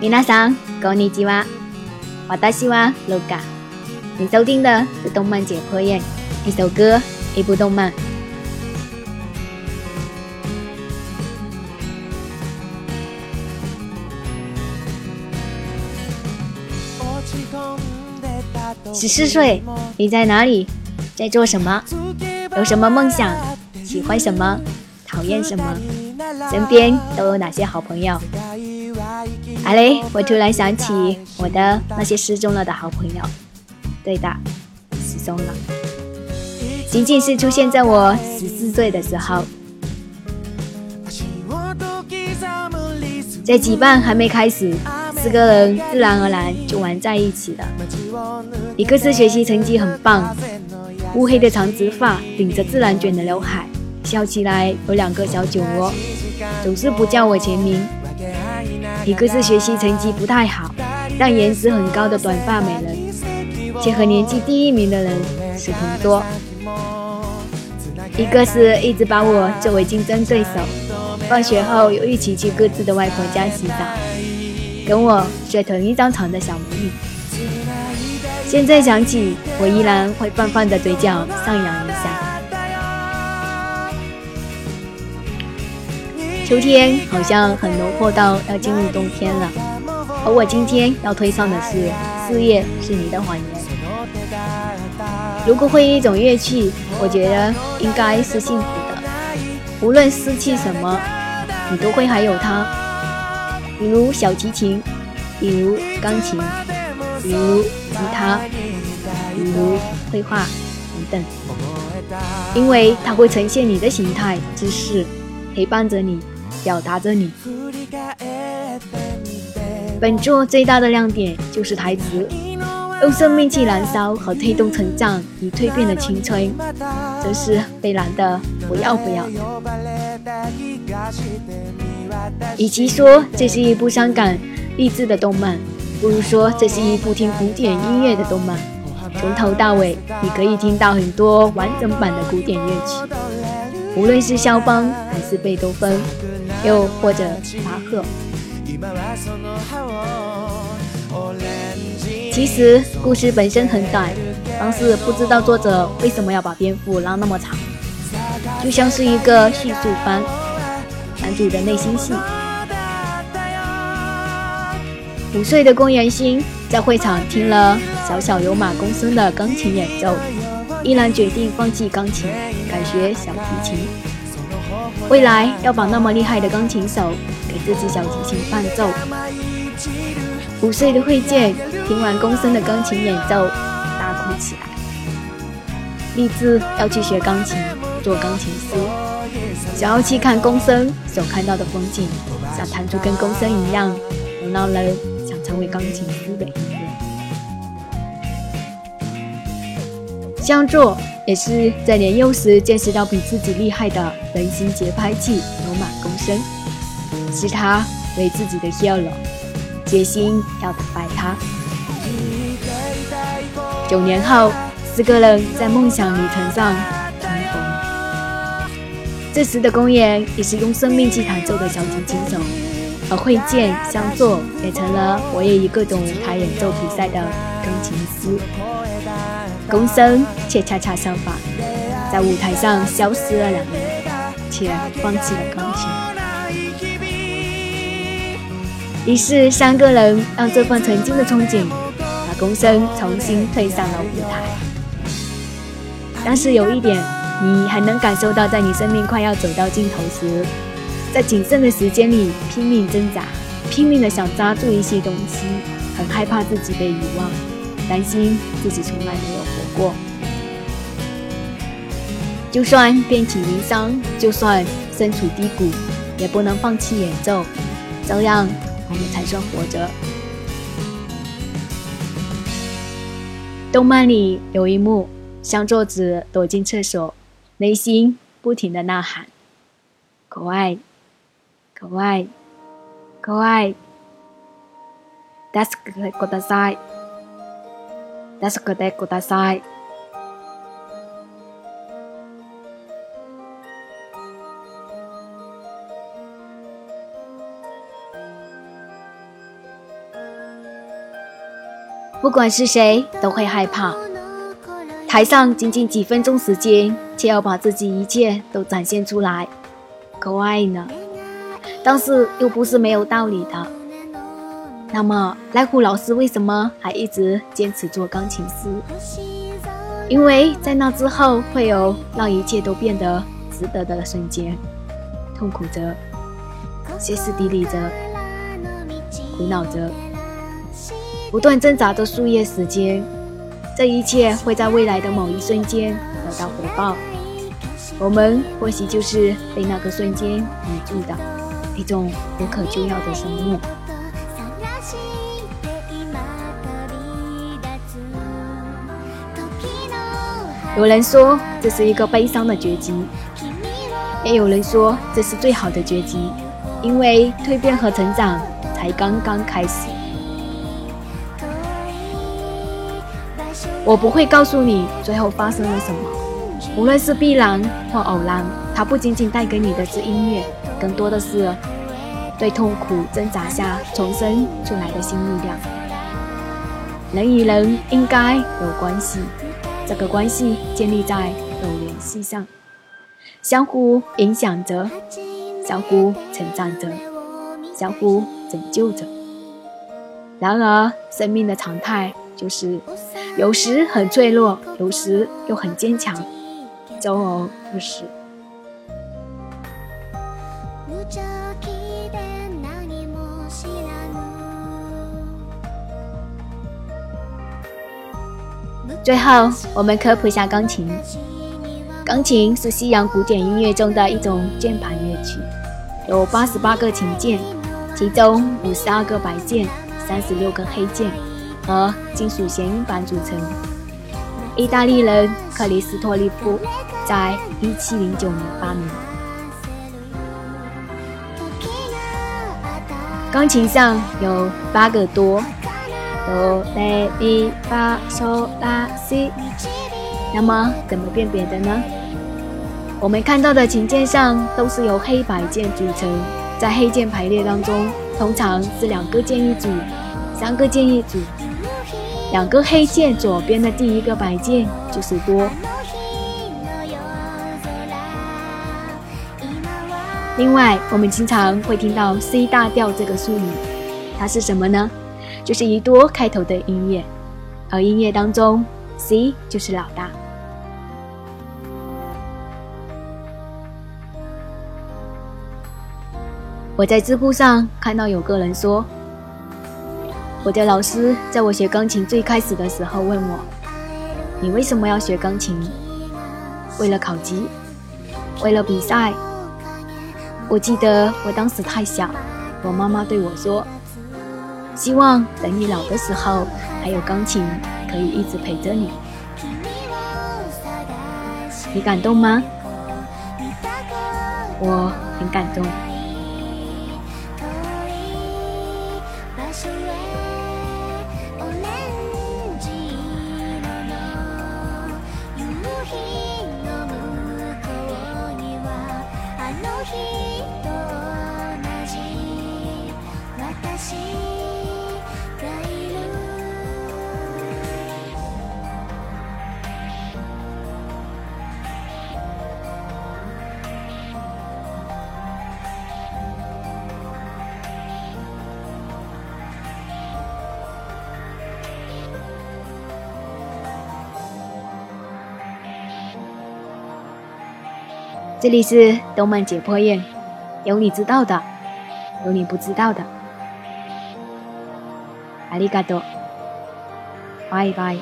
皆さんこんにちは。私は卢卡。你收听的是动漫解剖院，一首歌，一部动漫。十四岁，你在哪里？在做什么？有什么梦想？喜欢什么？讨厌什么？身边都有哪些好朋友？ 好嘞！我突然想起我的那些失踪了的好朋友。对的，失踪了。仅仅是出现在我十四岁的时候，在羁绊还没开始，四个人自然而然就玩在一起了。一个是学习成绩很棒，乌黑的长直发，顶着自然卷的刘海，笑起来有两个小酒窝，总是不叫我全名。一个是学习成绩不太好，但颜值很高的短发美人，且和年级第一名的人是同桌。一个是一直把我作为竞争对手，放学后又一起去各自的外婆家洗澡，跟我睡同一张床的小美女。现在想起，我依然会泛泛的嘴角上扬一下。秋天好像很浓厚到要进入冬天了，而我今天要推上的是四月是你的谎言。如果会一种乐器，我觉得应该是幸福的。无论失去什么，你都会还有它。比如小提琴，比如钢琴，比如吉他，比如绘画等等，因为它会呈现你的形态、姿势，陪伴着你。表达着你。本作最大的亮点就是台词，用生命去燃烧和推动成长与蜕变的青春，真是被燃的不要不要的。与其说这是一部伤感励志的动漫，不如说这是一部听古典音乐的动漫。从头到尾，你可以听到很多完整版的古典乐曲，无论是肖邦还是贝多芬。又或者巴赫。其实故事本身很短，但是不知道作者为什么要把篇幅拉那么长，就像是一个叙述番，男主的内心戏。五岁的宫原心在会场听了小小有马公孙的钢琴演奏，毅然决定放弃钢琴，改学小提琴。未来要把那么厉害的钢琴手给自己小提琴伴奏。五岁的慧剑听完公孙的钢琴演奏，大哭起来，立志要去学钢琴，做钢琴师，想要去看公孙所看到的风景，想弹出跟公孙一样能让人想成为钢琴师的音乐。相作。也是在年幼时见识到比自己厉害的人形节拍器罗马公孙，是他为自己的 hero，决心要打败他。九年后，四个人在梦想旅程上重逢。这时的公演也是用生命去弹奏的小提琴手，而会见相作也成了我也以各种舞台演奏比赛的钢琴师。公孙却恰恰相反，在舞台上消失了两年，且放弃了钢琴。于是三个人让这份曾经的憧憬，把公孙重新推上了舞台。但是有一点，你还能感受到，在你生命快要走到尽头时，在仅剩的时间里拼命挣扎，拼命的想抓住一些东西，很害怕自己被遗忘，担心自己从来没有。过，就算遍体鳞伤，就算身处低谷，也不能放弃演奏，这样我们才算活着。动漫里有一幕，香作子躲进厕所，内心不停的呐喊：“可爱，可爱，可愛。助けてください。 助けてください。 不管是谁都会害怕。台上仅仅几分钟时间，却要把自己一切都展现出来，可爱呢。但是又不是没有道理的。 那么赖虎老师为什么还一直坚持做钢琴师？因为在那之后会有让一切都变得值得的瞬间，痛苦着，歇斯底里着，苦恼着，不断挣扎的数月时间，这一切会在未来的某一瞬间得到回报。我们或许就是被那个瞬间迷住的一种无可救药的生物。有人说这是一个悲伤的结局，也有人说这是最好的结局，因为蜕变和成长才刚刚开始。我不会告诉你最后发生了什么，无论是必然或偶然，它不仅仅带给你的是音乐，更多的是对痛苦挣扎下重生出来的新力量。人与人应该有关系。这个关系建立在有联系上，相互影响着，相互成长着，相互拯救着。然而，生命的常态就是有时很脆弱，有时又很坚强，周而复始。最后，我们科普一下钢琴。钢琴是西洋古典音乐中的一种键盘乐器，有八十八个琴键，其中五十二个白键、三十六个黑键和金属弦音板组成。意大利人克里斯托利夫在一七零九年发明。钢琴上有八个多。哆来咪发嗦拉西，那么怎么辨别的呢？我们看到的琴键上都是由黑白键组成，在黑键排列当中，通常是两个键一组，三个键一组。两个黑键左边的第一个白键就是哆。另外，我们经常会听到 C 大调这个术语，它是什么呢？就是以多开头的音乐，而音乐当中，C 就是老大。我在知乎上看到有个人说，我的老师在我学钢琴最开始的时候问我：“你为什么要学钢琴？为了考级？为了比赛？”我记得我当时太小，我妈妈对我说。希望等你老的时候，还有钢琴可以一直陪着你。你感动吗？我很感动。这里是动漫解剖院，有你知道的，有你不知道的。阿里嘎多，拜拜。